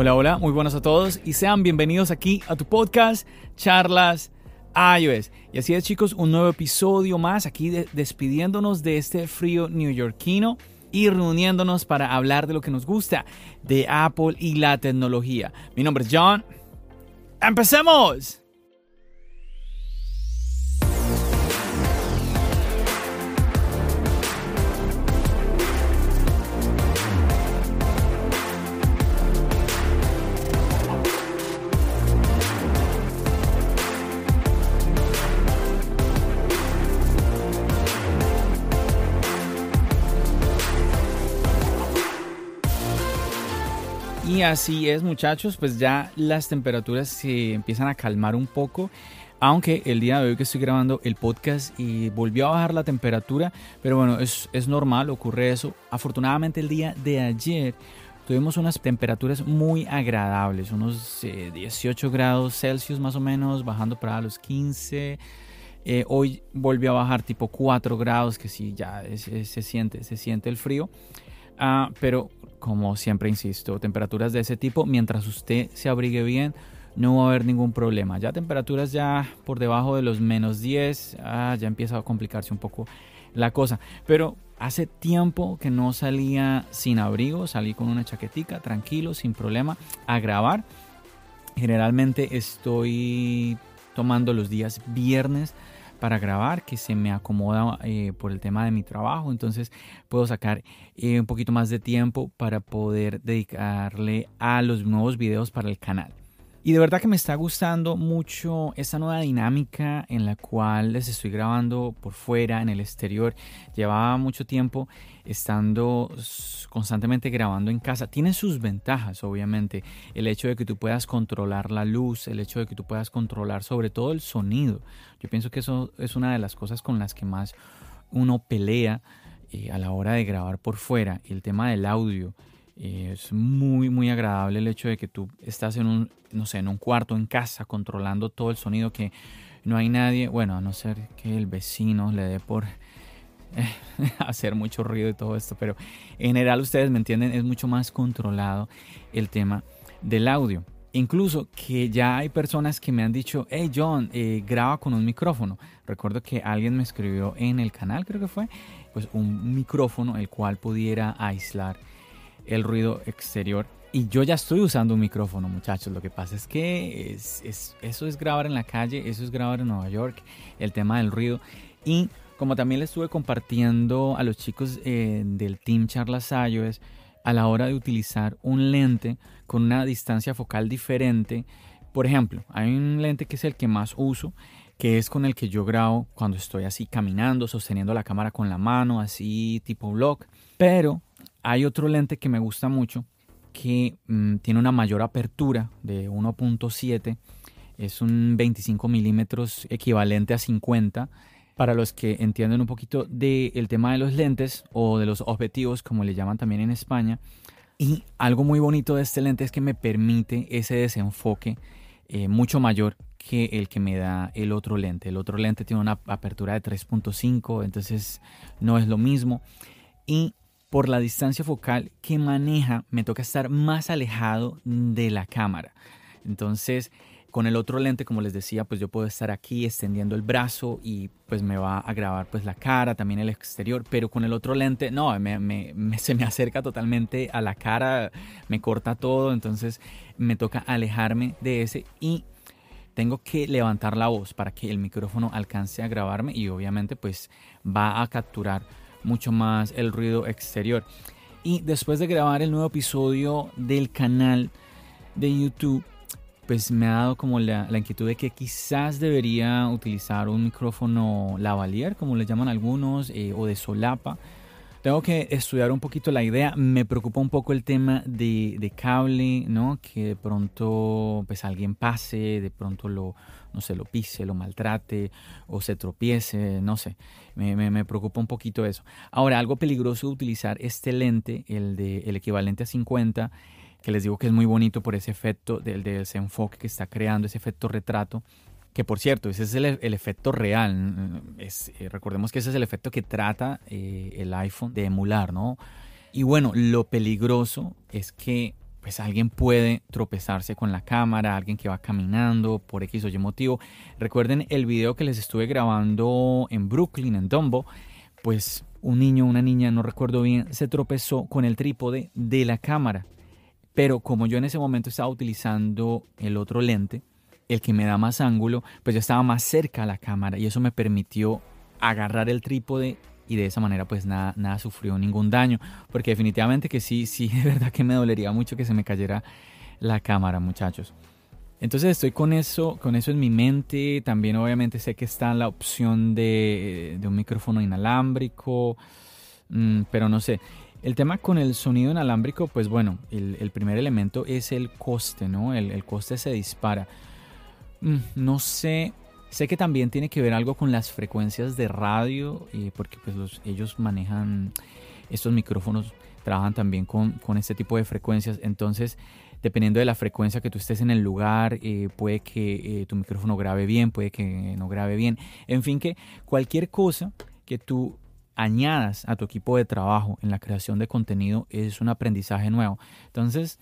Hola, hola, muy buenos a todos y sean bienvenidos aquí a tu podcast Charlas iOS. Y así es chicos, un nuevo episodio más aquí despidiéndonos de este frío neoyorquino y reuniéndonos para hablar de lo que nos gusta de Apple y la tecnología. Mi nombre es John. ¡Empecemos! Y así es muchachos, pues ya las temperaturas se empiezan a calmar un poco. Aunque el día de hoy que estoy grabando el podcast y volvió a bajar la temperatura, pero bueno, es, es normal, ocurre eso. Afortunadamente el día de ayer tuvimos unas temperaturas muy agradables, unos 18 eh, grados Celsius más o menos, bajando para los 15. Eh, hoy volvió a bajar tipo 4 grados, que sí, ya se, siente, se siente el frío. Ah, pero como siempre insisto, temperaturas de ese tipo, mientras usted se abrigue bien, no va a haber ningún problema. Ya temperaturas ya por debajo de los menos 10, ah, ya empieza a complicarse un poco la cosa. Pero hace tiempo que no salía sin abrigo, salí con una chaquetica, tranquilo, sin problema, a grabar. Generalmente estoy tomando los días viernes para grabar que se me acomoda eh, por el tema de mi trabajo. Entonces puedo sacar eh, un poquito más de tiempo para poder dedicarle a los nuevos videos para el canal. Y de verdad que me está gustando mucho esta nueva dinámica en la cual les estoy grabando por fuera, en el exterior. Llevaba mucho tiempo estando constantemente grabando en casa. Tiene sus ventajas, obviamente. El hecho de que tú puedas controlar la luz, el hecho de que tú puedas controlar sobre todo el sonido. Yo pienso que eso es una de las cosas con las que más uno pelea eh, a la hora de grabar por fuera. El tema del audio es muy, muy agradable el hecho de que tú estás en un, no sé, en un cuarto, en casa, controlando todo el sonido, que no hay nadie, bueno, a no ser que el vecino le dé por hacer mucho ruido y todo esto, pero en general ustedes me entienden, es mucho más controlado el tema del audio. Incluso que ya hay personas que me han dicho, hey John, eh, graba con un micrófono. Recuerdo que alguien me escribió en el canal, creo que fue, pues un micrófono el cual pudiera aislar el ruido exterior. Y yo ya estoy usando un micrófono, muchachos. Lo que pasa es que es, eso es grabar en la calle, eso es grabar en Nueva York, el tema del ruido. Y como también le estuve compartiendo a los chicos eh, del Team Charlas iOS, a la hora de utilizar un lente con una distancia focal diferente. Por ejemplo, hay un lente que es el que más uso, que es con el que yo grabo cuando estoy así caminando, sosteniendo la cámara con la mano, así tipo vlog. Pero hay otro lente que me gusta mucho que mm, tiene una mayor apertura de 1.7. Es un 25 milímetros equivalente a 50. Para los que entienden un poquito del tema de los lentes o de los objetivos, como le llaman también en España. Y algo muy bonito de este lente es que me permite ese desenfoque eh, mucho mayor que el que me da el otro lente. El otro lente tiene una apertura de 3.5, entonces no es lo mismo. Y por la distancia focal que maneja, me toca estar más alejado de la cámara. Entonces, con el otro lente, como les decía, pues yo puedo estar aquí extendiendo el brazo y pues me va a grabar pues la cara, también el exterior, pero con el otro lente, no, se me acerca totalmente a la cara, me corta todo, entonces me toca alejarme de ese y tengo que levantar la voz para que el micrófono alcance a grabarme y obviamente pues va a capturar mucho más el ruido exterior. Y después de grabar el nuevo episodio del canal de YouTube, pues me ha dado como la, inquietud de que quizás debería utilizar un micrófono lavalier, como le llaman algunos, eh, o de solapa. Tengo que estudiar un poquito la idea. Me preocupa un poco el tema de, de, cable, ¿no? Que de pronto pues alguien pase, de pronto lo, no sé, lo pise, lo maltrate o se tropiece, no sé. Me, preocupa un poquito eso. Ahora, algo peligroso de utilizar este lente, el, de, el equivalente a 50, que les digo que es muy bonito por ese efecto del desenfoque que está creando, ese efecto retrato, que por cierto, ese es el, el efecto real. Es, eh, recordemos que ese es el efecto que trata eh, el iPhone de emular, ¿no? Y bueno, lo peligroso es que pues alguien puede tropezarse con la cámara, alguien que va caminando por X o Y motivo. Recuerden el video que les estuve grabando en Brooklyn, en Dumbo, pues un niño, una niña, no recuerdo bien, se tropezó con el trípode de la cámara. Pero como yo en ese momento estaba utilizando el otro lente, el que me da más ángulo, pues yo estaba más cerca a la cámara y eso me permitió agarrar el trípode y de esa manera pues nada, nada sufrió ningún daño, porque definitivamente que sí, sí, de verdad que me dolería mucho que se me cayera la cámara, muchachos. Entonces estoy con eso, con eso en mi mente. También obviamente sé que está la opción de, un micrófono inalámbrico, mm, pero no sé. El tema con el sonido inalámbrico, pues bueno, el, primer elemento es el coste, ¿no? El, el coste se dispara. Mm, no sé, sé que también tiene que ver algo con las frecuencias de radio, eh, porque pues los, ellos manejan estos micrófonos, trabajan también con, con, este tipo de frecuencias, entonces dependiendo de la frecuencia que tú estés en el lugar, eh, puede que eh, tu micrófono grabe bien, puede que no grabe bien, en fin que cualquier cosa que tú añadas a tu equipo de trabajo en la creación de contenido es un aprendizaje nuevo. Entonces,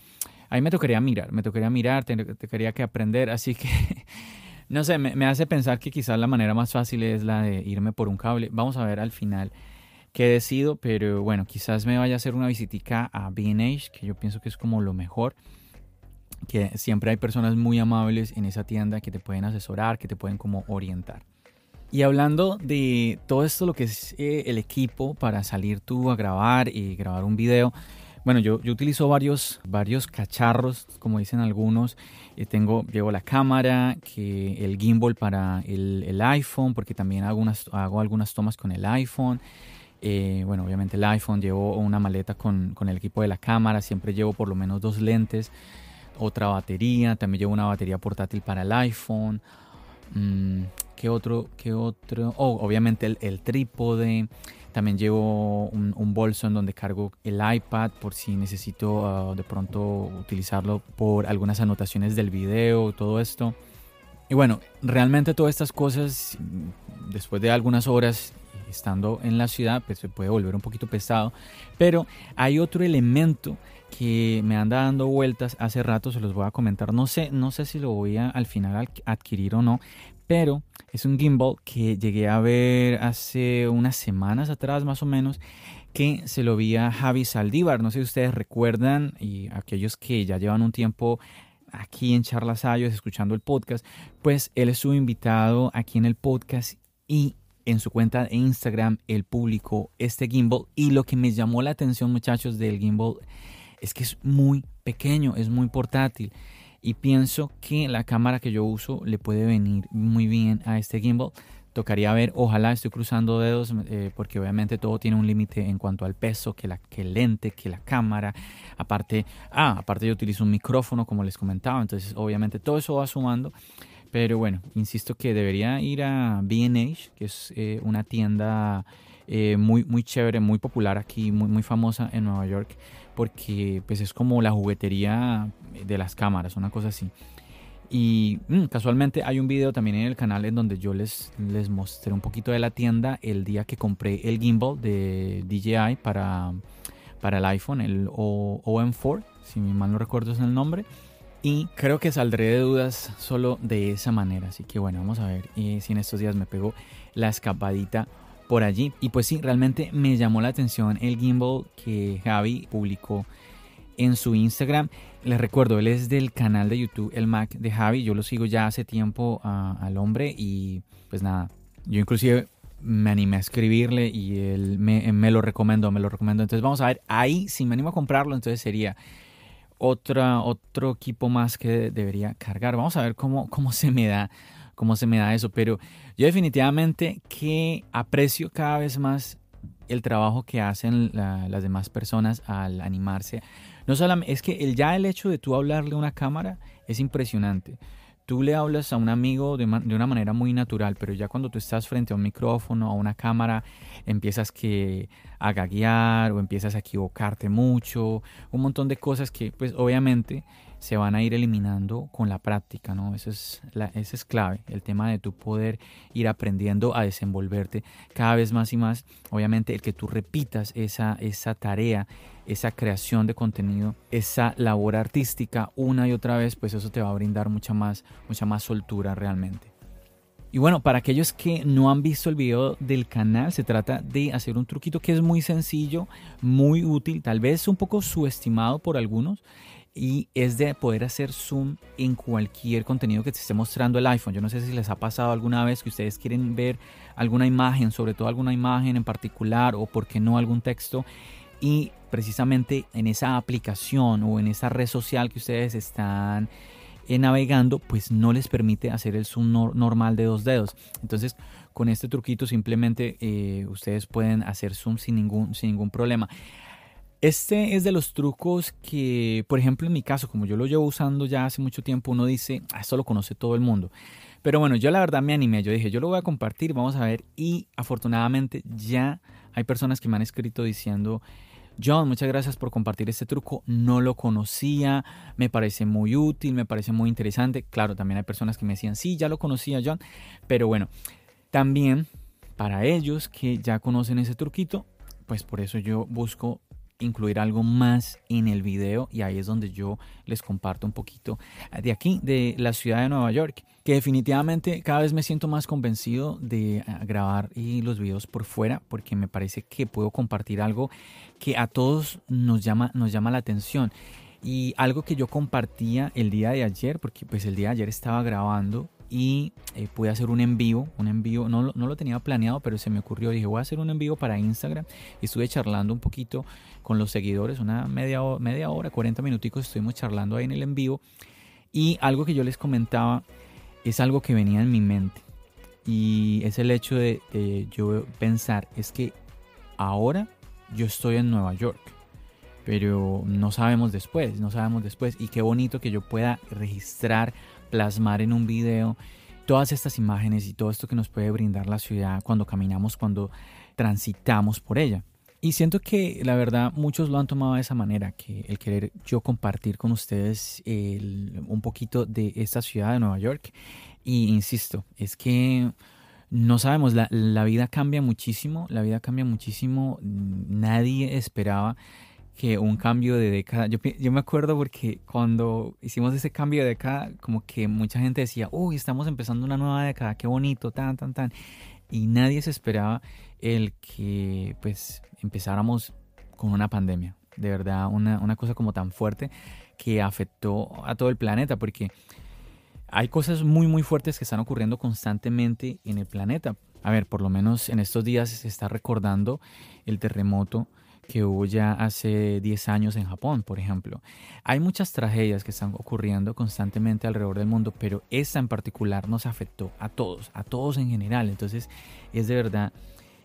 ahí me tocaría mirar, me tocaría mirar, te, quería que aprender, así que, no sé, me, hace pensar que quizás la manera más fácil es la de irme por un cable. Vamos a ver al final qué decido, pero bueno, quizás me vaya a hacer una visitica a B&H, que yo pienso que es como lo mejor que siempre hay personas muy amables en esa tienda que te pueden asesorar, que te pueden como orientar. Y hablando de todo esto, lo que es eh, el equipo para salir tú a grabar y grabar un video, bueno, yo, yo utilizo varios, varios cacharros, como dicen algunos. Eh, tengo, llevo la cámara, que el gimbal para el, el iPhone, porque también hago, unas, hago algunas tomas con el iPhone. Eh, bueno, obviamente el iPhone, llevo una maleta con, con, el equipo de la cámara, siempre llevo por lo menos dos lentes, otra batería, también llevo una batería portátil para el iPhone. Mmm, ¿Qué otro? ¿Qué otro? Oh, obviamente el, el trípode. También llevo un, un, bolso en donde cargo el iPad por si necesito uh, de pronto utilizarlo por algunas anotaciones del video, todo esto. Y bueno, realmente todas estas cosas, después de algunas horas estando en la ciudad, pues se puede volver un poquito pesado. Pero hay otro elemento que me anda dando vueltas hace rato, se los voy a comentar. No sé, no sé si lo voy a al final adquirir o no, pero es un gimbal que llegué a ver hace unas semanas atrás más o menos que se lo vi a Javi Saldívar. No sé si ustedes recuerdan y aquellos que ya llevan un tiempo aquí en Charlas Ayos escuchando el podcast, pues él estuvo invitado aquí en el podcast y en su cuenta de Instagram él publicó este gimbal y lo que me llamó la atención muchachos del gimbal es que es muy pequeño, es muy portátil y pienso que la cámara que yo uso le puede venir muy bien a este gimbal. Tocaría ver, ojalá estoy cruzando dedos eh, porque obviamente todo tiene un límite en cuanto al peso, que, la, que lente, que la cámara. Aparte, ah, aparte yo utilizo un micrófono como les comentaba, entonces obviamente todo eso va sumando. Pero bueno, insisto que debería ir a B&H, que es eh, una tienda eh, muy, muy chévere, muy popular aquí, muy, muy famosa en Nueva York porque pues es como la juguetería de las cámaras, una cosa así. Y mmm, casualmente hay un video también en el canal en donde yo les, les mostré un poquito de la tienda el día que compré el gimbal de DJI para, para el iPhone, el OM4, si mal no recuerdo es el nombre. Y creo que saldré de dudas solo de esa manera. Así que bueno, vamos a ver y si en estos días me pego la escapadita por allí. Y pues sí, realmente me llamó la atención el gimbal que Javi publicó en su Instagram. Les recuerdo, él es del canal de YouTube El Mac de Javi. Yo lo sigo ya hace tiempo al hombre y pues nada, yo inclusive me animé a escribirle y él me, lo recomendó, me lo recomendó. Entonces vamos a ver, ahí si me animo a comprarlo, entonces sería otro equipo más que debería cargar. Vamos a ver cómo, cómo se me da cómo se me da eso, pero yo definitivamente que aprecio cada vez más el trabajo que hacen las demás personas al animarse. No solamente, es que el, ya el hecho de tú hablarle a una cámara es impresionante tú le hablas a un amigo de, una manera muy natural, pero ya cuando tú estás frente a un micrófono, a una cámara, empiezas que a gaguear o empiezas a equivocarte mucho, un montón de cosas que pues obviamente se van a ir eliminando con la práctica, ¿no? Eso es, eso es clave, el tema de tu poder ir aprendiendo a desenvolverte cada vez más y más. Obviamente el que tú repitas esa, esa tarea, esa creación de contenido, esa labor artística una y otra vez, pues eso te va a brindar mucha más, mucha más soltura realmente. Y bueno, para aquellos que no han visto el video del canal, se trata de hacer un truquito que es muy sencillo, muy útil, tal vez un poco subestimado por algunos, y es de poder hacer zoom en cualquier contenido que te esté mostrando el iPhone. Yo no sé si les ha pasado alguna vez que ustedes quieren ver alguna imagen, sobre todo alguna imagen en particular o por qué no algún texto y precisamente en esa aplicación o en esa red social que ustedes están eh, navegando, pues no les permite hacer el zoom normal de dos dedos. Entonces, con este truquito simplemente eh, ustedes pueden hacer zoom sin ningún, sin ningún problema. Este es de los trucos que, por ejemplo, en mi caso, como yo lo llevo usando ya hace mucho tiempo, uno dice, ah, esto lo conoce todo el mundo. Pero bueno, yo la verdad me animé, yo dije, yo lo voy a compartir, vamos a ver. Y afortunadamente ya hay personas que me han escrito diciendo, John, muchas gracias por compartir este truco, no lo conocía, me parece muy útil, me parece muy interesante. Claro, también hay personas que me decían, sí, ya lo conocía, John. Pero bueno, también para ellos que ya conocen ese truquito, pues por eso yo busco incluir algo más en el video y ahí es donde yo les comparto un poquito de aquí, de la ciudad de Nueva York, que definitivamente cada vez me siento más convencido de ah, grabar y los videos por fuera porque me parece que puedo compartir algo que a todos nos llama, nos llama la atención. Y algo que yo compartía el día de ayer, porque pues el día de ayer estaba grabando y eh, pude hacer un envío, un envío, no, no, lo tenía planeado, pero se me ocurrió, dije, voy a hacer un envío para Instagram. Y estuve charlando un poquito con los seguidores, una media, media hora, 40 minuticos estuvimos charlando ahí en el envío y algo que yo les comentaba es algo que venía en mi mente. Y es el hecho de, de yo pensar, es que ahora yo estoy en Nueva York pero no sabemos después, no sabemos después. Y qué bonito que yo pueda registrar plasmar en un video todas estas imágenes y todo esto que nos puede brindar la ciudad cuando caminamos, cuando transitamos por ella. Y siento que la verdad muchos lo han tomado de esa manera, que el querer yo compartir con ustedes un poquito de esta ciudad de Nueva York. Y insisto, es que no sabemos, la, la vida cambia muchísimo, la vida cambia muchísimo, nadie esperaba que un cambio de década. Yo, yo, me acuerdo porque cuando hicimos ese cambio de década, como que mucha gente decía, uy, estamos empezando una nueva década, qué bonito, tan, tan, tan. Y nadie se esperaba el que pues empezáramos con una pandemia. De verdad, una, una cosa como tan fuerte que afectó a todo el planeta, porque hay cosas muy, muy fuertes que están ocurriendo constantemente en el planeta. A ver, por lo menos en estos días se está recordando el terremoto que hubo ya hace 10 años en Japón, por ejemplo. Hay muchas tragedias que están ocurriendo constantemente alrededor del mundo, pero esta en particular nos afectó a todos, a todos en general. Entonces es de verdad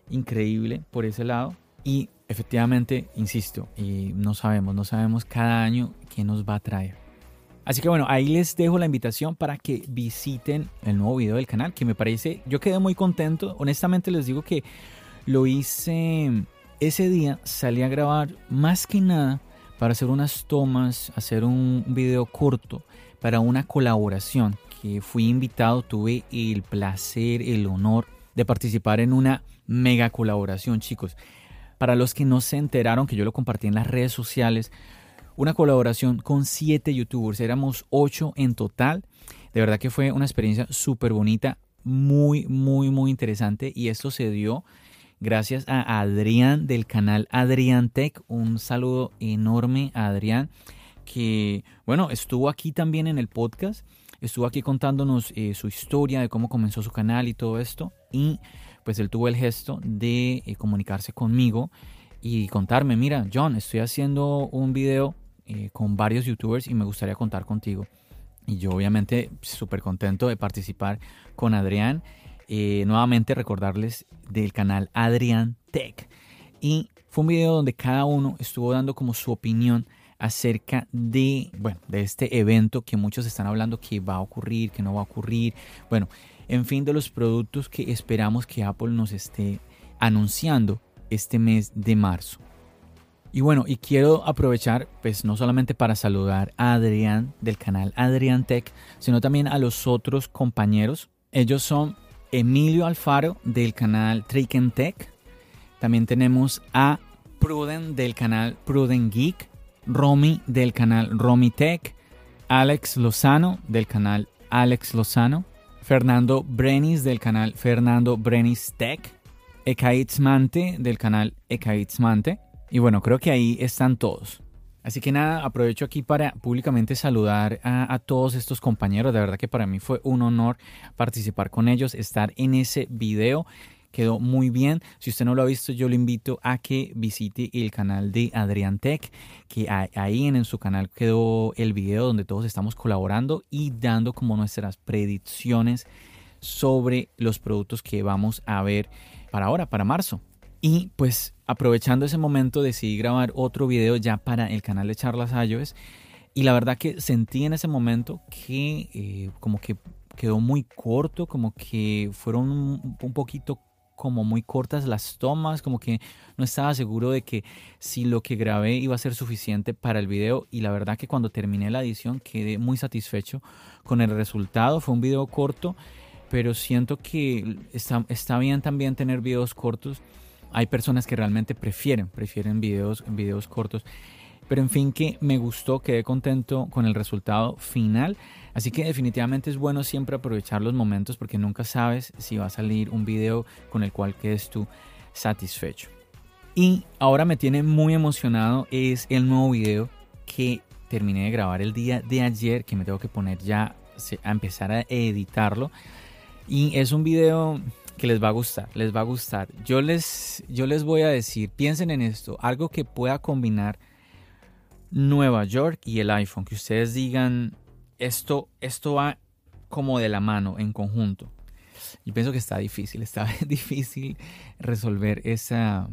increíble por ese lado. Y efectivamente, insisto, y no sabemos, no sabemos cada año qué nos va a traer. Así que bueno, ahí les dejo la invitación para que visiten el nuevo video del canal, que me parece, yo quedé muy contento. Honestamente les digo que lo hice ese día salí a grabar más que nada para hacer unas tomas, hacer un video corto para una colaboración que fui invitado, tuve el placer, el honor de participar en una mega colaboración, chicos. Para los que no se enteraron, que yo lo compartí en las redes sociales, una colaboración con siete youtubers, éramos ocho en total. De verdad que fue una experiencia súper bonita, muy, muy, muy interesante y esto se dio Gracias a Adrián del canal Adrián Tech. Un saludo enorme a Adrián, que, bueno, estuvo aquí también en el podcast. Estuvo aquí contándonos eh, su historia de cómo comenzó su canal y todo esto. Y pues él tuvo el gesto de eh, comunicarse conmigo y contarme, mira, John, estoy haciendo un video eh, con varios youtubers y me gustaría contar contigo. Y yo obviamente súper contento de participar con Adrián. Eh, nuevamente recordarles del canal Adrián Tech. Y fue un video donde cada uno estuvo dando como su opinión acerca de, bueno, de este evento que muchos están hablando que va a ocurrir, que no va a ocurrir. Bueno, en fin, de los productos que esperamos que Apple nos esté anunciando este mes de marzo. Y bueno, y quiero aprovechar, pues no solamente para saludar a Adrián del canal Adrián Tech, sino también a los otros compañeros. Ellos son Emilio Alfaro del canal Trick Tech. También tenemos a Pruden del canal Pruden Geek. Romy del canal Romy Tech. Alex Lozano del canal Alex Lozano. Fernando Brenis del canal Fernando Brenis Tech. Ekaitzmante del canal Ekaitzmante. Y bueno, creo que ahí están todos. Así que nada, aprovecho aquí para públicamente saludar a, todos estos compañeros. De verdad que para mí fue un honor participar con ellos, estar en ese video. Quedó muy bien. Si usted no lo ha visto, yo le invito a que visite el canal de Adrián Tech, que ahí en, en su canal quedó el video donde todos estamos colaborando y dando como nuestras predicciones sobre los productos que vamos a ver para ahora, para marzo. Y pues aprovechando ese momento decidí grabar otro video ya para el canal de Charlas iOS. Y la verdad que sentí en ese momento que eh, como que quedó muy corto, como que fueron un, poquito como muy cortas las tomas, como que no estaba seguro de que si lo que grabé iba a ser suficiente para el video y la verdad que cuando terminé la edición quedé muy satisfecho con el resultado. Fue un video corto, pero siento que está, está bien también tener videos cortos hay personas que realmente prefieren, prefieren videos, videos cortos. Pero en fin, que me gustó, quedé contento con el resultado final. Así que definitivamente es bueno siempre aprovechar los momentos porque nunca sabes si va a salir un video con el cual quedes tú satisfecho. Y ahora me tiene muy emocionado es el nuevo video que terminé de grabar el día de ayer, que me tengo que poner ya a empezar a editarlo. Y es un video que les va a gustar, les va a gustar. Yo les, yo les voy a decir, piensen en esto, algo que pueda combinar Nueva York y el iPhone, que ustedes digan, esto, esto va como de la mano, en conjunto. Yo pienso que está difícil, está difícil resolver esa,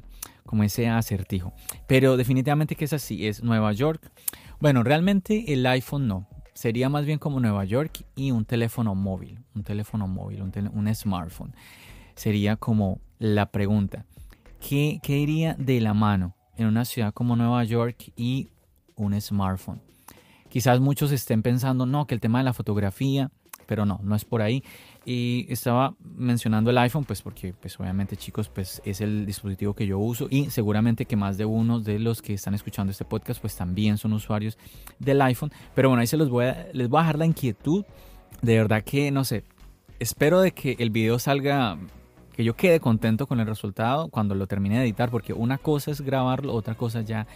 como ese acertijo. Pero definitivamente que es así, es Nueva York. Bueno, realmente el iPhone no. Sería más bien como Nueva York y un teléfono móvil, un teléfono móvil, un, un smartphone sería como la pregunta. ¿Qué, ¿Qué iría de la mano en una ciudad como Nueva York y un smartphone? Quizás muchos estén pensando, no, que el tema de la fotografía, pero no, no es por ahí. Y estaba mencionando el iPhone, pues porque, pues obviamente chicos, pues es el dispositivo que yo uso y seguramente que más de uno de los que están escuchando este podcast, pues también son usuarios del iPhone. Pero bueno, ahí se los voy les voy a dejar la inquietud. De verdad que, no sé, espero de que el video salga que yo quede contento con el resultado cuando lo termine de editar, porque una cosa es grabarlo, otra cosa ya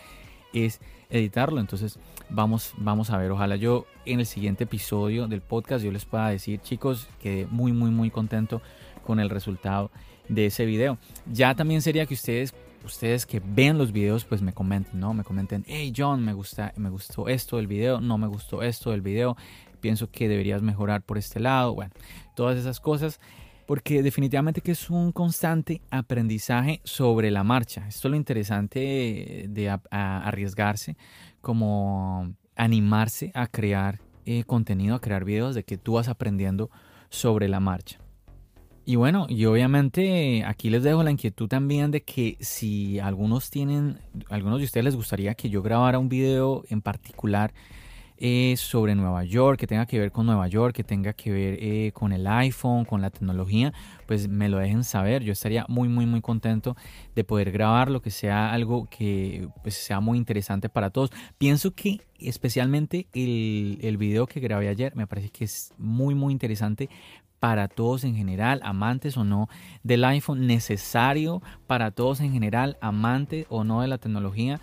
es editarlo. Entonces vamos, vamos a ver, ojalá yo en el siguiente episodio del podcast yo les pueda decir, chicos, quedé muy, muy, muy contento con el resultado de ese video. Ya también sería que ustedes ustedes que ven los videos pues me comenten, ¿no? Me comenten, hey John, me gusta, me gustó esto del video, no me gustó esto del video, pienso que deberías mejorar por este lado, bueno, todas esas cosas porque definitivamente que es un constante aprendizaje sobre la marcha. Esto es lo interesante de arriesgarse, como animarse a crear eh, contenido, a crear videos de que tú vas aprendiendo sobre la marcha. Y bueno, y obviamente aquí les dejo la inquietud también de que si algunos tienen, algunos de ustedes les gustaría que yo grabara un video en particular eh, sobre Nueva York, que tenga que ver con Nueva York, que tenga que ver eh, con el iPhone, con la tecnología, pues me lo dejen saber. Yo estaría muy, muy, muy contento de poder grabar lo que sea algo que pues, sea muy interesante para todos. Pienso que especialmente el, el video que grabé ayer me parece que es muy, muy interesante para todos en general, amantes o no del iPhone, necesario para todos en general, amantes o no de la tecnología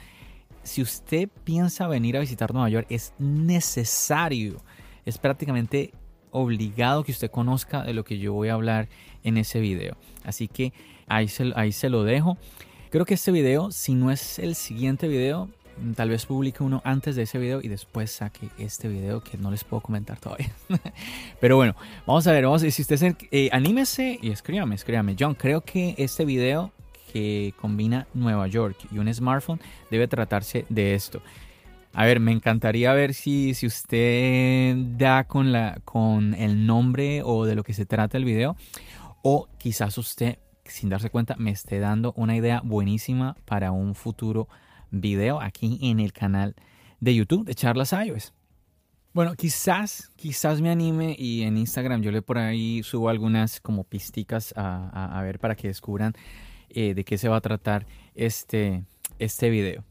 si usted piensa venir a visitar Nueva York, es necesario, es prácticamente obligado que usted conozca de lo que yo voy a hablar en ese video. Así que ahí se, ahí se lo dejo. Creo que este video, si no es el siguiente video, tal vez publique uno antes de ese video y después saque este video que no les puedo comentar todavía. Pero bueno, vamos a ver, vamos a ver, si usted eh, anímese y escríbame, escríbame. John, creo que este video que combina Nueva York y un smartphone debe tratarse de esto. A ver, me encantaría ver si, si usted da con, la, con el nombre o de lo que se trata el video. O quizás usted, sin darse cuenta, me esté dando una idea buenísima para un futuro video aquí en el canal de YouTube de Charlas iOS. Bueno, quizás, quizás me anime y en Instagram yo le por ahí subo algunas como pisticas a, a, ver para que descubran eh, de qué se va a tratar este, este video.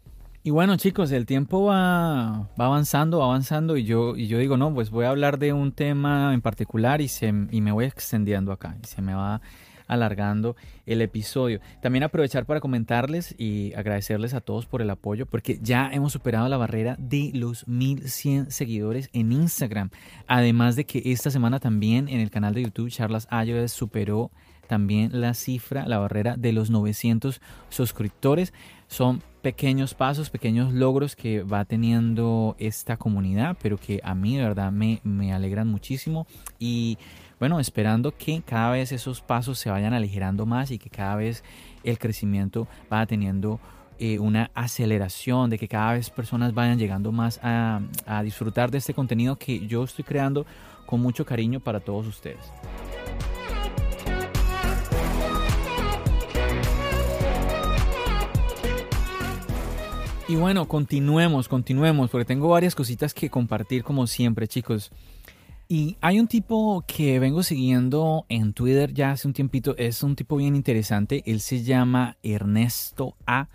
Y bueno chicos, el tiempo va, va, avanzando, va avanzando y yo, y yo digo, no, pues voy a hablar de un tema en particular y, se, y me voy extendiendo acá y se me va alargando el episodio. También aprovechar para comentarles y agradecerles a todos por el apoyo porque ya hemos superado la barrera de los 1100 seguidores en Instagram. Además de que esta semana también en el canal de YouTube Charlas Ayodes superó también la cifra, la barrera de los 900 suscriptores. Son pequeños pasos, pequeños logros que va teniendo esta comunidad, pero que a mí de verdad me, me alegran muchísimo y bueno, esperando que cada vez esos pasos se vayan aligerando más y que cada vez el crecimiento vaya teniendo eh, una aceleración, de que cada vez personas vayan llegando más a, a disfrutar de este contenido que yo estoy creando con mucho cariño para todos ustedes. Y bueno, continuemos, continuemos, porque tengo varias cositas que compartir como siempre, chicos. Y hay un tipo que vengo siguiendo en Twitter ya hace un tiempito, es un tipo bien interesante, él se llama Ernesto A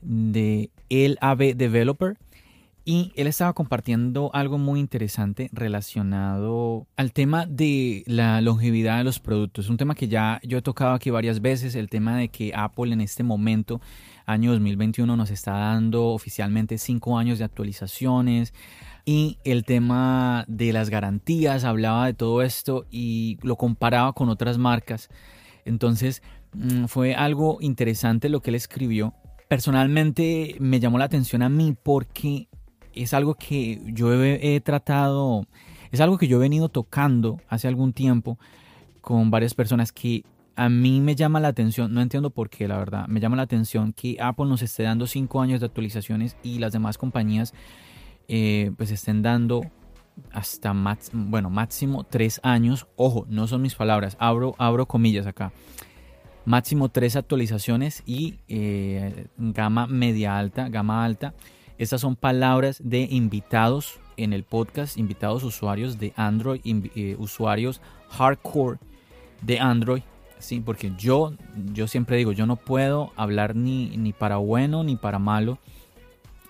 de El AB Developer y él estaba compartiendo algo muy interesante relacionado al tema de la longevidad de los productos. Un tema que ya yo he tocado aquí varias veces, el tema de que Apple en este momento, año 2021, nos está dando oficialmente cinco años de actualizaciones y el tema de las garantías, hablaba de todo esto y lo comparaba con otras marcas. Entonces mm, fue algo interesante lo que él escribió. Personalmente me llamó la atención a mí porque es algo que yo he, tratado, es algo que yo he venido tocando hace algún tiempo con varias personas que a mí me llama la atención, no entiendo por qué, la verdad, me llama la atención que Apple nos esté dando cinco años de actualizaciones y las demás compañías eh, pues estén dando hasta bueno, máximo tres años. Ojo, no son mis palabras, abro, abro comillas acá. Máximo tres actualizaciones y eh, gama media alta, gama alta. Estas son palabras de invitados en el podcast, invitados usuarios de Android, eh, usuarios hardcore de Android. Sí, porque yo, yo siempre digo, yo no puedo hablar ni, ni para bueno ni para malo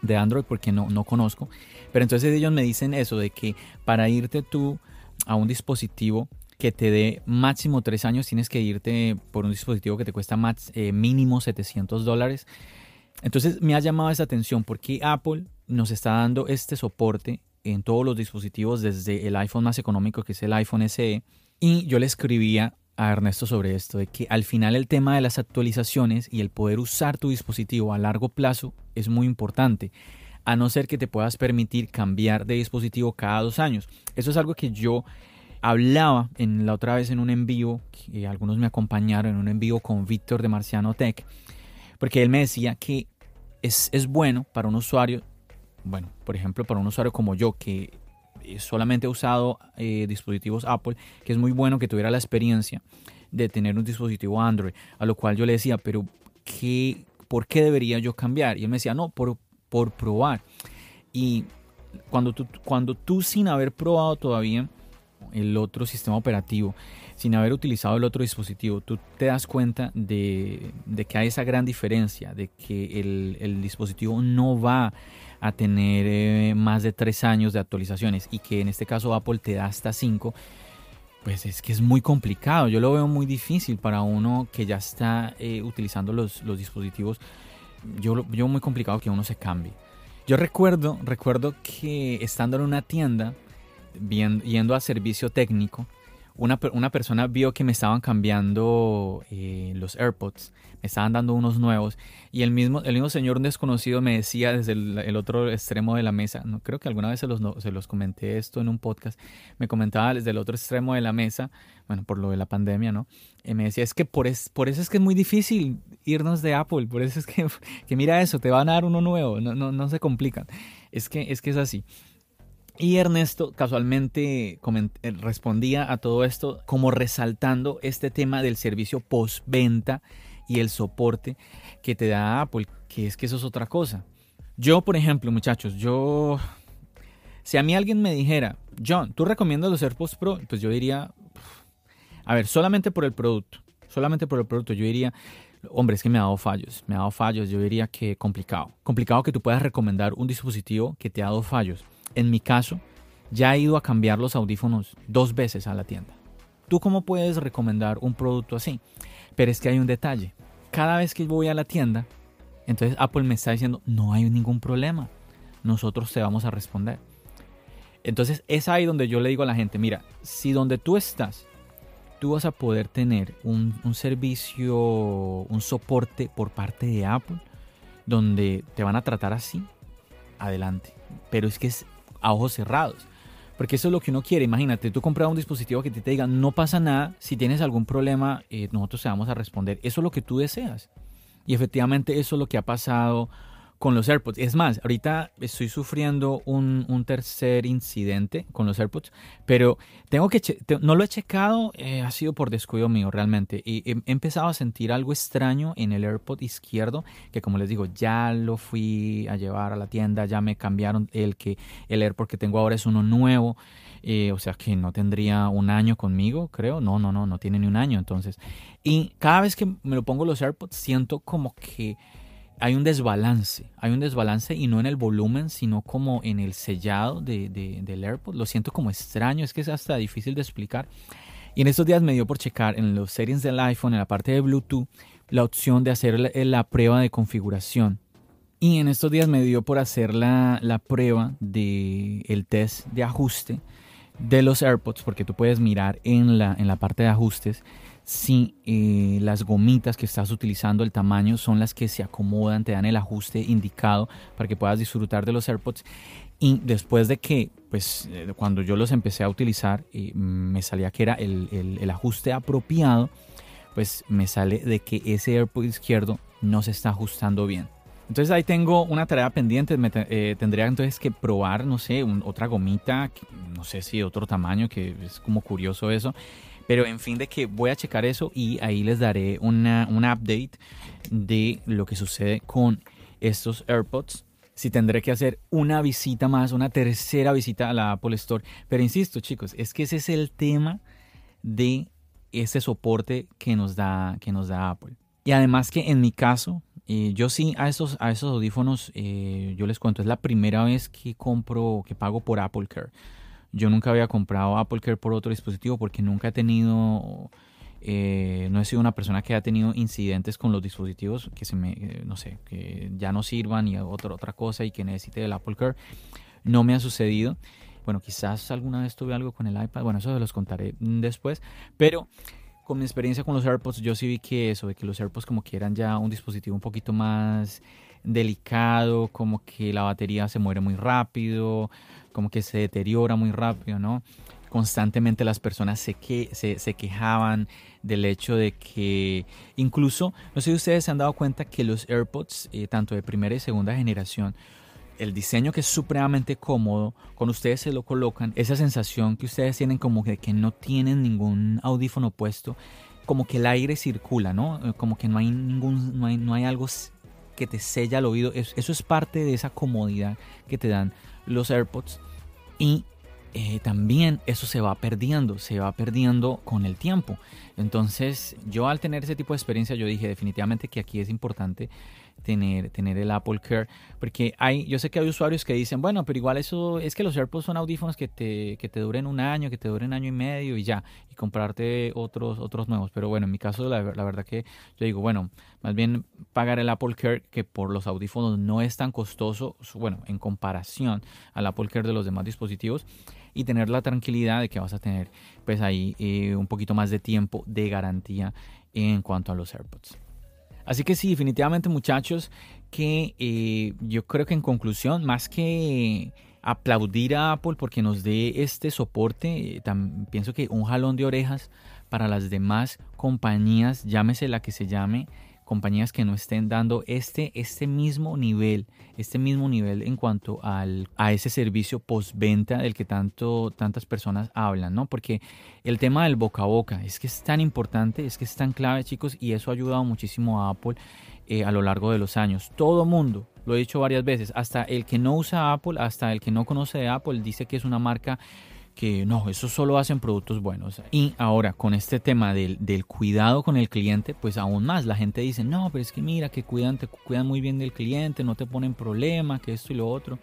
de Android porque no, no conozco. Pero entonces ellos me dicen eso, de que para irte tú a un dispositivo que te dé máximo tres años, tienes que irte por un dispositivo que te cuesta más, eh, mínimo 700 dólares. Entonces me ha llamado esa atención porque Apple nos está dando este soporte en todos los dispositivos desde el iPhone más económico que es el iPhone SE. Y yo le escribía a Ernesto sobre esto, de que al final el tema de las actualizaciones y el poder usar tu dispositivo a largo plazo es muy importante, a no ser que te puedas permitir cambiar de dispositivo cada dos años. Eso es algo que yo hablaba en la otra vez en un envío, que algunos me acompañaron en un envío con Víctor de Marciano Tech, porque él me decía que es, es bueno para un usuario, bueno, por ejemplo, para un usuario como yo, que solamente he usado eh, dispositivos Apple, que es muy bueno que tuviera la experiencia de tener un dispositivo Android, a lo cual yo le decía, pero ¿qué, ¿por qué debería yo cambiar? Y él me decía, no, por, por probar. Y cuando tú, cuando tú sin haber probado todavía el otro sistema operativo, sin haber utilizado el otro dispositivo, tú te das cuenta de, de que hay esa gran diferencia, de que el, el dispositivo no va a tener eh, más de tres años de actualizaciones y que en este caso Apple te da hasta cinco, pues es que es muy complicado. Yo lo veo muy difícil para uno que ya está eh, utilizando los, los, dispositivos. Yo veo muy complicado que uno se cambie. Yo recuerdo, recuerdo que estando en una tienda, yendo a servicio técnico, una, una persona vio que me estaban cambiando eh, los AirPods, estaban dando unos nuevos y el mismo, el mismo señor desconocido me decía desde el, otro extremo de la mesa, no, creo que alguna vez se los, se los comenté esto en un podcast, me comentaba desde el otro extremo de la mesa, bueno, por lo de la pandemia, ¿no? Y me decía, es que por, es, por eso es que es muy difícil irnos de Apple, por eso es que, que mira eso, te van a dar uno nuevo, no, no, no se complican. Es que, es que es así. Y Ernesto casualmente eh, respondía a todo esto como resaltando este tema del servicio postventa y el soporte que te da Apple, que es que eso es otra cosa. Yo, por ejemplo, muchachos, yo... Si a mí alguien me dijera, John, ¿tú recomiendas los AirPods Pro? Pues yo diría, a ver, solamente por el producto, solamente por el producto, yo diría, hombre, es que me ha dado fallos, me ha dado fallos, yo diría que complicado. Complicado que tú puedas recomendar un dispositivo que te ha dado fallos en mi caso, ya he ido a cambiar los audífonos dos veces a la tienda. ¿Tú cómo puedes recomendar un producto así? Pero es que hay un detalle. Cada vez que voy a la tienda, entonces Apple me está diciendo, no hay ningún problema. Nosotros te vamos a responder. Entonces es ahí donde yo le digo a la gente, mira, si donde tú estás, tú vas a poder tener un, servicio, un soporte por parte de Apple, donde te van a tratar así, adelante. Pero es que es a ojos cerrados. Porque eso es lo que uno quiere. Imagínate, tú compras un dispositivo que te diga, no pasa nada, si tienes algún problema, eh, nosotros te vamos a responder. Eso es lo que tú deseas. Y efectivamente eso es lo que ha pasado con los AirPods. Es más, ahorita estoy sufriendo un, tercer incidente con los AirPods, pero tengo que no lo he checado, eh, ha sido por descuido mío realmente. Y he, empezado a sentir algo extraño en el AirPod izquierdo, que como les digo, ya lo fui a llevar a la tienda, ya me cambiaron el que el AirPod que tengo ahora es uno nuevo. Eh, o sea que no tendría un año conmigo, creo. No, no, no, no tiene ni un año entonces. Y cada vez que me lo pongo los AirPods, siento como que hay un desbalance, hay un desbalance y no en el volumen, sino como en el sellado de, del AirPod. Lo siento como extraño, es que es hasta difícil de explicar. Y en estos días me dio por checar en los settings del iPhone, en la parte de Bluetooth, la opción de hacer la, prueba de configuración. Y en estos días me dio por hacer la, la prueba del el test de ajuste de los AirPods, porque tú puedes mirar en la, en la parte de ajustes si eh, las gomitas que estás utilizando, el tamaño, son las que se acomodan, te dan el ajuste indicado para que puedas disfrutar de los AirPods. Y después de que, pues, eh, cuando yo los empecé a utilizar, y me salía que era el, el, ajuste apropiado, pues me sale de que ese AirPod izquierdo no se está ajustando bien. Entonces ahí tengo una tarea pendiente. Eh, tendría entonces que probar, no sé, otra gomita, no sé si otro tamaño, que es como curioso eso. Pero en fin, de que voy a checar eso y ahí les daré una, update de lo que sucede con estos AirPods. Si tendré que hacer una visita más, una tercera visita a la Apple Store. Pero insisto, chicos, es que ese es el tema de ese soporte que nos da, que nos da Apple. Y además que en mi caso, eh, yo sí a esos, a esos audífonos, eh, yo les cuento, es la primera vez que compro, que pago por Apple Care. Yo nunca había comprado Apple Care por otro dispositivo porque nunca he tenido, eh, no he sido una persona que ha tenido incidentes con los dispositivos que se me, eh, no sé, que ya no sirvan y otra, otra cosa y que necesite el Apple Care. No me ha sucedido. Bueno, quizás alguna vez tuve algo con el iPad. Bueno, eso se los contaré después. Pero con mi experiencia con los AirPods, yo sí vi que eso, de que los AirPods como que eran ya un dispositivo un poquito más delicado, como que la batería se muere muy rápido, como que se deteriora muy rápido, ¿no? Constantemente las personas se, que, se, quejaban del hecho de que incluso, no sé si ustedes se han dado cuenta que los AirPods, eh, tanto de primera y segunda generación, el diseño que es supremamente cómodo, cuando ustedes se lo colocan, esa sensación que ustedes tienen como que no tienen ningún audífono puesto, como que el aire circula, ¿no? Eh, como que no hay ningún, no hay, no hay algo que te sella el oído. Eso es parte de esa comodidad que te dan los AirPods y eh, también eso se va perdiendo, se va perdiendo con el tiempo. Entonces yo al tener ese tipo de experiencia yo dije definitivamente que aquí es importante tener, tener el Apple Care. Porque hay, yo sé que hay usuarios que dicen, bueno, pero igual eso es que los AirPods son audífonos que te, que te duren un año, que te duren año y medio y ya, y comprarte otros, otros nuevos. Pero bueno, en mi caso, la, la verdad que yo digo, bueno, más bien pagar el Apple Care, que por los audífonos no es tan costoso, bueno, en comparación al Apple Care de los demás dispositivos y tener la tranquilidad de que vas a tener pues ahí eh, un poquito más de tiempo de garantía en cuanto a los AirPods. Así que sí, definitivamente muchachos, que eh, yo creo que en conclusión, más que aplaudir a Apple porque nos dé este soporte, eh, pienso que un jalón de orejas para las demás compañías, llámese la que se llame, compañías que no estén dando este, este mismo nivel, este mismo nivel en cuanto al, a ese servicio postventa del que tanto, tantas personas hablan, ¿no? Porque el tema del boca a boca es que es tan importante, es que es tan clave, chicos, y eso ha ayudado muchísimo a Apple eh, a lo largo de los años. Todo mundo, lo he dicho varias veces, hasta el que no usa Apple, hasta el que no conoce de Apple, dice que es una marca que no, eso solo hacen productos buenos. Y ahora con este tema del, cuidado con el cliente, pues aún más la gente dice, no, pero es que mira, que cuidan, te cuidan muy bien del cliente, no te ponen problema, que esto y lo otro.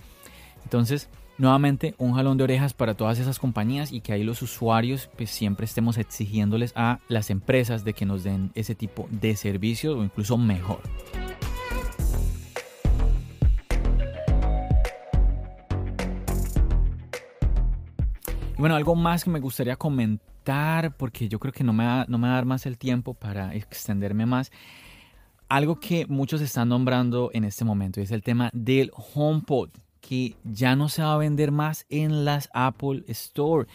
Entonces, nuevamente, un jalón de orejas para todas esas compañías y que ahí los usuarios pues siempre estemos exigiéndoles a las empresas de que nos den ese tipo de servicios o incluso mejor. Bueno, algo más que me gustaría comentar, porque yo creo que no me, va, no me va a dar más el tiempo para extenderme más. Algo que muchos están nombrando en este momento es el tema del HomePod, que ya no se va a vender más en las Apple Store.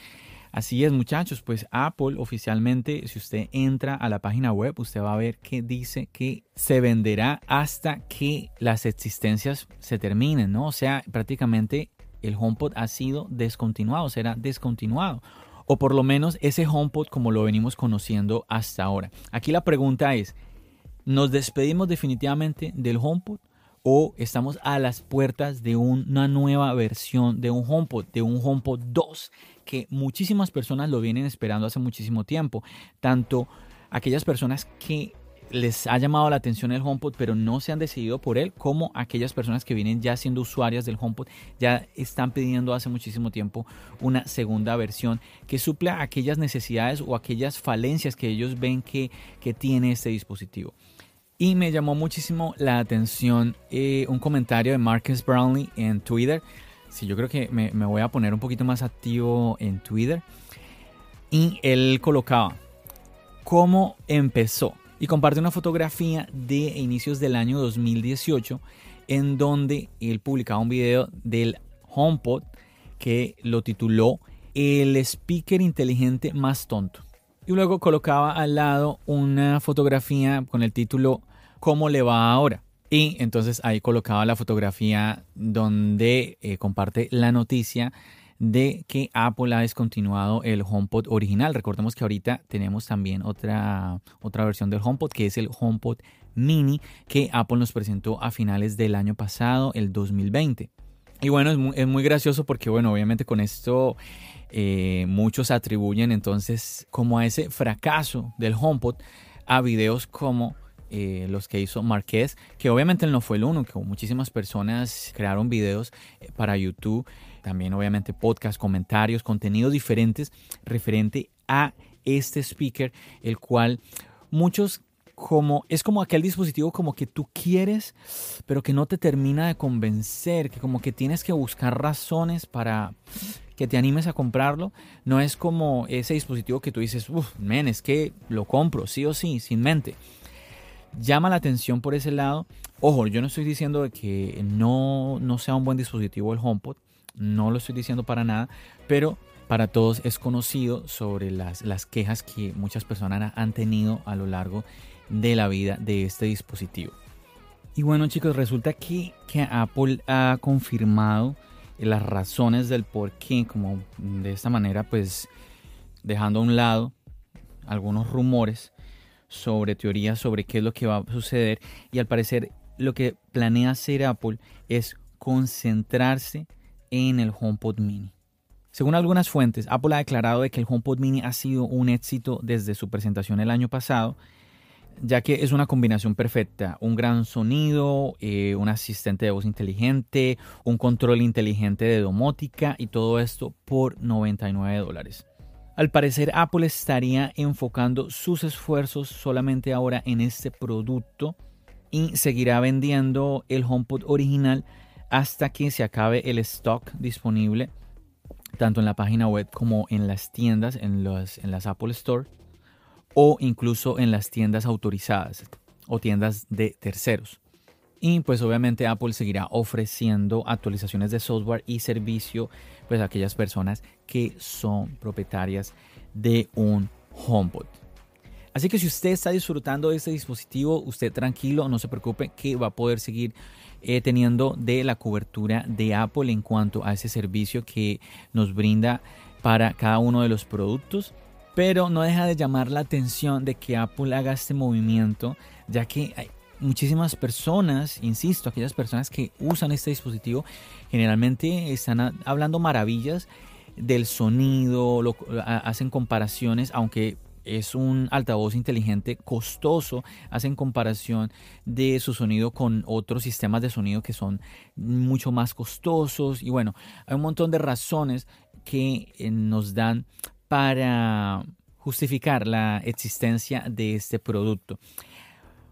Así es, muchachos, pues Apple oficialmente, si usted entra a la página web, usted va a ver que dice que se venderá hasta que las existencias se terminen, ¿no? O sea, prácticamente el HomePod ha sido descontinuado, será descontinuado. O por lo menos ese HomePod como lo venimos conociendo hasta ahora. Aquí la pregunta es, ¿nos despedimos definitivamente del HomePod? ¿O estamos a las puertas de una nueva versión de un HomePod, de un HomePod 2, que muchísimas personas lo vienen esperando hace muchísimo tiempo? Tanto aquellas personas que les ha llamado la atención el HomePod, pero no se han decidido por él, como aquellas personas que vienen ya siendo usuarias del HomePod, ya están pidiendo hace muchísimo tiempo una segunda versión que supla aquellas necesidades o aquellas falencias que ellos ven que, que tiene este dispositivo. Y me llamó muchísimo la atención eh, un comentario de Marcus Brownlee en Twitter. Sí, yo creo que me, me voy a poner un poquito más activo en Twitter. Y él colocaba, ¿cómo empezó? Y comparte una fotografía de inicios del año 2018 en donde él publicaba un video del HomePod que lo tituló El speaker inteligente más tonto. Y luego colocaba al lado una fotografía con el título ¿Cómo le va ahora? Y entonces ahí colocaba la fotografía donde eh, comparte la noticia de que Apple ha descontinuado el HomePod original. Recordemos que ahorita tenemos también otra, otra versión del HomePod que es el HomePod Mini que Apple nos presentó a finales del año pasado, el 2020. Y bueno, es muy, gracioso porque, bueno, obviamente con esto eh, muchos atribuyen entonces como a ese fracaso del HomePod a videos como eh, los que hizo Marqués, que obviamente él no fue el único, muchísimas personas crearon videos eh, para YouTube también obviamente podcast, comentarios, contenidos diferentes referente a este speaker, el cual muchos como es como aquel dispositivo como que tú quieres, pero que no te termina de convencer, que como que tienes que buscar razones para que te animes a comprarlo. No es como ese dispositivo que tú dices, uff, men, es que lo compro, sí o sí, sin mente. Llama la atención por ese lado. Ojo, yo no estoy diciendo que no, no sea un buen dispositivo el HomePod no lo estoy diciendo para nada, pero para todos es conocido sobre las, las quejas que muchas personas han tenido a lo largo de la vida de este dispositivo. Y bueno chicos, resulta que, que Apple ha confirmado las razones del por qué, como de esta manera, pues dejando a un lado algunos rumores sobre teorías sobre qué es lo que va a suceder y al parecer lo que planea hacer Apple es concentrarse en el HomePod mini. Según algunas fuentes, Apple ha declarado de que el HomePod mini ha sido un éxito desde su presentación el año pasado. ya que es una combinación perfecta, un gran sonido, eh, un asistente de voz inteligente, un control inteligente de domótica y todo esto por 99 dólares. Al parecer Apple estaría enfocando sus esfuerzos solamente ahora en este producto y seguirá vendiendo el HomePod original hasta que se acabe el stock disponible tanto en la página web como en las tiendas, en, en las Apple Store o incluso en las tiendas autorizadas o tiendas de terceros. Y pues obviamente Apple seguirá ofreciendo actualizaciones de software y servicio pues a aquellas personas que son propietarias de un HomePod. Así que si usted está disfrutando de este dispositivo, usted tranquilo, no se preocupe que va a poder seguir eh, teniendo de la cobertura de Apple en cuanto a ese servicio que nos brinda para cada uno de los productos. Pero no deja de llamar la atención de que Apple haga este movimiento, ya que hay muchísimas personas, insisto, aquellas personas que usan este dispositivo, generalmente están hablando maravillas del sonido, hacen comparaciones, aunque es un altavoz inteligente costoso, hacen comparación de su sonido con otros sistemas de sonido que son mucho más costosos y bueno, hay un montón de razones que eh, nos dan para justificar la existencia de este producto.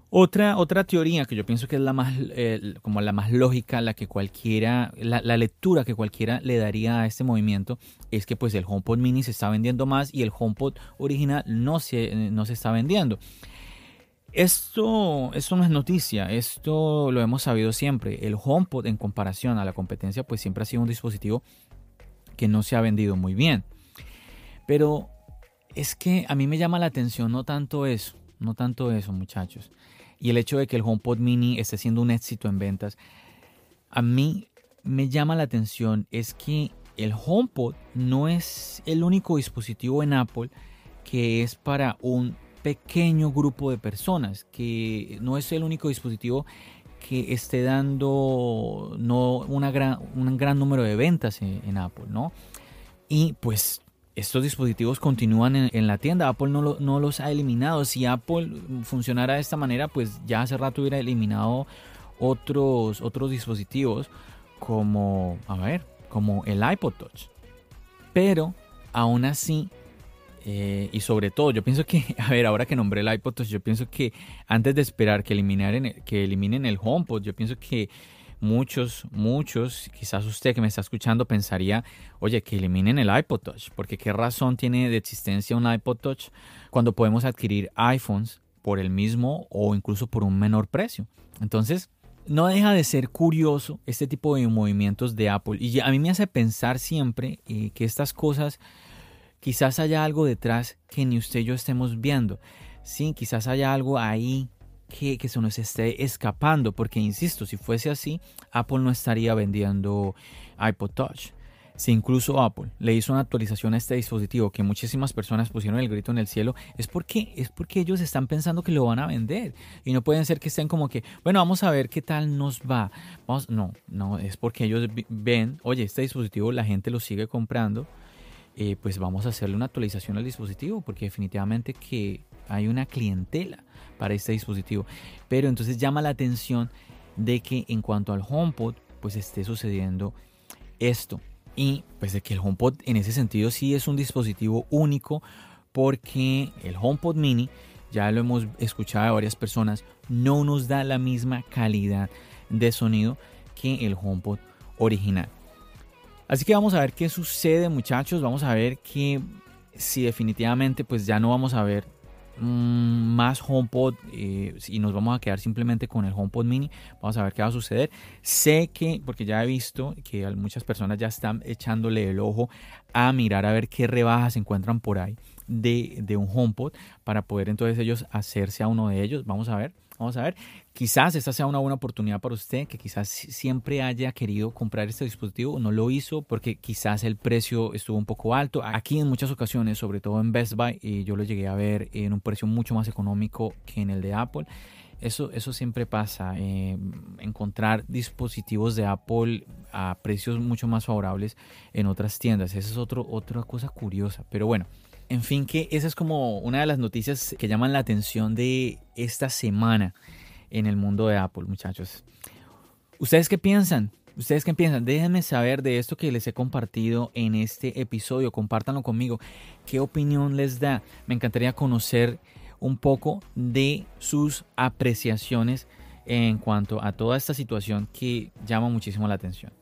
Otra, otra teoría que yo pienso que es la más, eh, como la más lógica, la que cualquiera, la, lectura que cualquiera le daría a este movimiento, es que pues el HomePod Mini se está vendiendo más y el HomePod original no se, no se está vendiendo. Esto, esto no es noticia, esto lo hemos sabido siempre. El HomePod en comparación a la competencia pues siempre ha sido un dispositivo que no se ha vendido muy bien. Pero es que a mí me llama la atención no tanto eso, no tanto eso, muchachos. Y el hecho de que el HomePod mini esté siendo un éxito en ventas, a mí me llama la atención es que el HomePod no es el único dispositivo en Apple que es para un pequeño grupo de personas, que no es el único dispositivo que esté dando no una gran, un gran número de ventas en, en Apple, ¿no? Y pues estos dispositivos continúan en, la tienda. Apple no, los ha eliminado. Si Apple funcionara de esta manera, pues ya hace rato hubiera eliminado otros, otros dispositivos como, a ver, como el iPod Touch. Pero aún así, eh, y sobre todo, yo pienso que, a ver, ahora que nombré el iPod Touch, yo pienso que antes de esperar que, que eliminen el HomePod, yo pienso que muchos, muchos, quizás usted que me está escuchando pensaría, oye, que eliminen el iPod Touch, porque qué razón tiene de existencia un iPod Touch cuando podemos adquirir iPhones por el mismo o incluso por un menor precio. Entonces, no deja de ser curioso este tipo de movimientos de Apple y a mí me hace pensar siempre eh, que estas cosas quizás haya algo detrás que ni usted y yo estemos viendo. Sí, quizás haya algo ahí que, se nos esté escapando, porque insisto, si fuese así, Apple no estaría vendiendo iPod Touch. Si incluso Apple le hizo una actualización a este dispositivo que muchísimas personas pusieron el grito en el cielo, es porque, es porque ellos están pensando que lo van a vender. Y no pueden ser que estén como que, bueno, vamos a ver qué tal nos va. Vamos, no, no, es porque ellos ven, oye, este dispositivo la gente lo sigue comprando. Eh, pues vamos a hacerle una actualización al dispositivo porque definitivamente que hay una clientela para este dispositivo. Pero entonces llama la atención de que en cuanto al HomePod, pues esté sucediendo esto. Y pues de que el HomePod en ese sentido sí es un dispositivo único porque el HomePod mini, ya lo hemos escuchado de varias personas, no nos da la misma calidad de sonido que el HomePod original. Así que vamos a ver qué sucede muchachos, vamos a ver que si definitivamente pues ya no vamos a ver Mm, más HomePod eh, y nos vamos a quedar simplemente con el HomePod mini. Vamos a ver qué va a suceder. Sé que, porque ya he visto que muchas personas ya están echándole el ojo a mirar a ver qué rebajas se encuentran por ahí de, de un HomePod para poder entonces ellos hacerse a uno de ellos. Vamos a ver. Vamos a ver, quizás esta sea una buena oportunidad para usted que quizás siempre haya querido comprar este dispositivo, no lo hizo porque quizás el precio estuvo un poco alto. Aquí en muchas ocasiones, sobre todo en Best Buy, eh, yo lo llegué a ver en un precio mucho más económico que en el de Apple. Eso, eso siempre pasa, eh, encontrar dispositivos de Apple a precios mucho más favorables en otras tiendas. Esa es otro, otra cosa curiosa. Pero bueno, En fin, que esa es como una de las noticias que llaman la atención de esta semana en el mundo de Apple, muchachos. ¿Ustedes qué piensan? ¿Ustedes qué piensan? Déjenme saber de esto que les he compartido en este episodio. Compártanlo conmigo. ¿Qué opinión les da? Me encantaría conocer un poco de sus apreciaciones en cuanto a toda esta situación que llama muchísimo la atención.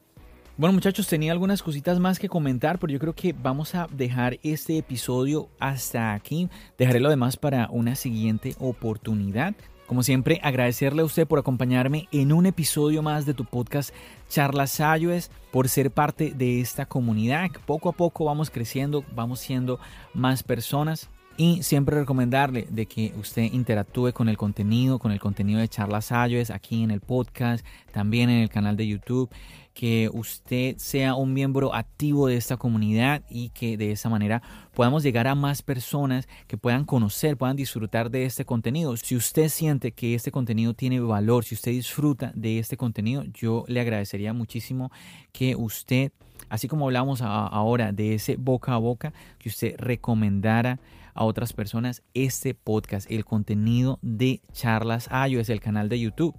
Bueno muchachos, tenía algunas cositas más que comentar, pero yo creo que vamos a dejar este episodio hasta aquí. Dejaré lo demás para una siguiente oportunidad. Como siempre, agradecerle a usted por acompañarme en un episodio más de tu podcast Charlas iOS, por ser parte de esta comunidad. Poco a poco vamos creciendo, vamos siendo más personas. Y siempre recomendarle de que usted interactúe con el contenido, con el contenido de Charlas iOS aquí en el podcast, también en el canal de YouTube que usted sea un miembro activo de esta comunidad y que de esa manera podamos llegar a más personas que puedan conocer, puedan disfrutar de este contenido. Si usted siente que este contenido tiene valor, si usted disfruta de este contenido, yo le agradecería muchísimo que usted, así como hablamos ahora de ese boca a boca, que usted recomendara a otras personas este podcast, el contenido de Charlas es el canal de YouTube.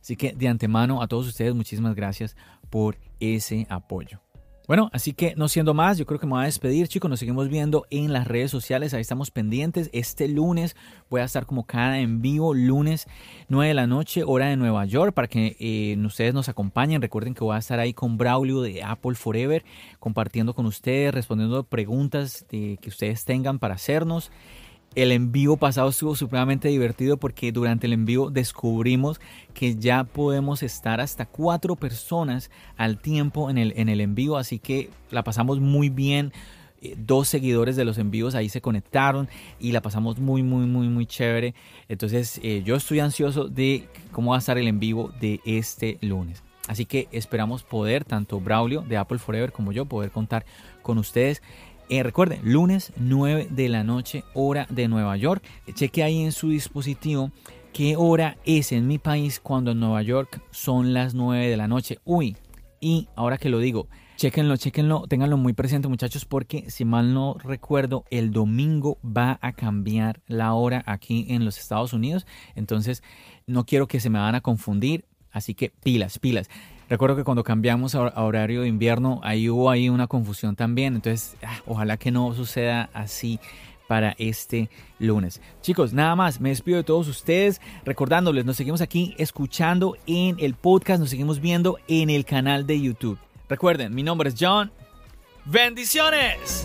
Así que de antemano a todos ustedes muchísimas gracias por ese apoyo. Bueno, así que no siendo más, yo creo que me voy a despedir, chicos. Nos seguimos viendo en las redes sociales. Ahí estamos pendientes. Este lunes voy a estar como cada en vivo, lunes 9 de la noche, hora de Nueva York, para que eh, ustedes nos acompañen. Recuerden que voy a estar ahí con Braulio de Apple Forever, compartiendo con ustedes, respondiendo preguntas que ustedes tengan para hacernos. El envío pasado estuvo supremamente divertido porque durante el envío descubrimos que ya podemos estar hasta cuatro personas al tiempo en el, en el envío, así que la pasamos muy bien. Eh, dos seguidores de los envíos ahí se conectaron y la pasamos muy, muy, muy, muy chévere. Entonces eh, yo estoy ansioso de cómo va a estar el en vivo de este lunes. Así que esperamos poder, tanto Braulio de Apple Forever como yo, poder contar con ustedes. Eh, recuerden, lunes 9 de la noche, hora de Nueva York. Cheque ahí en su dispositivo qué hora es en mi país cuando en Nueva York son las 9 de la noche. Uy, y ahora que lo digo, chequenlo, chequenlo, ténganlo muy presente muchachos porque si mal no recuerdo, el domingo va a cambiar la hora aquí en los Estados Unidos. Entonces, no quiero que se me van a confundir. Así que pilas, pilas. Recuerdo que cuando cambiamos a horario de invierno, ahí hubo ahí una confusión también. Entonces, ah, ojalá que no suceda así para este lunes. Chicos, nada más, me despido de todos ustedes recordándoles, nos seguimos aquí escuchando en el podcast, nos seguimos viendo en el canal de YouTube. Recuerden, mi nombre es John. Bendiciones.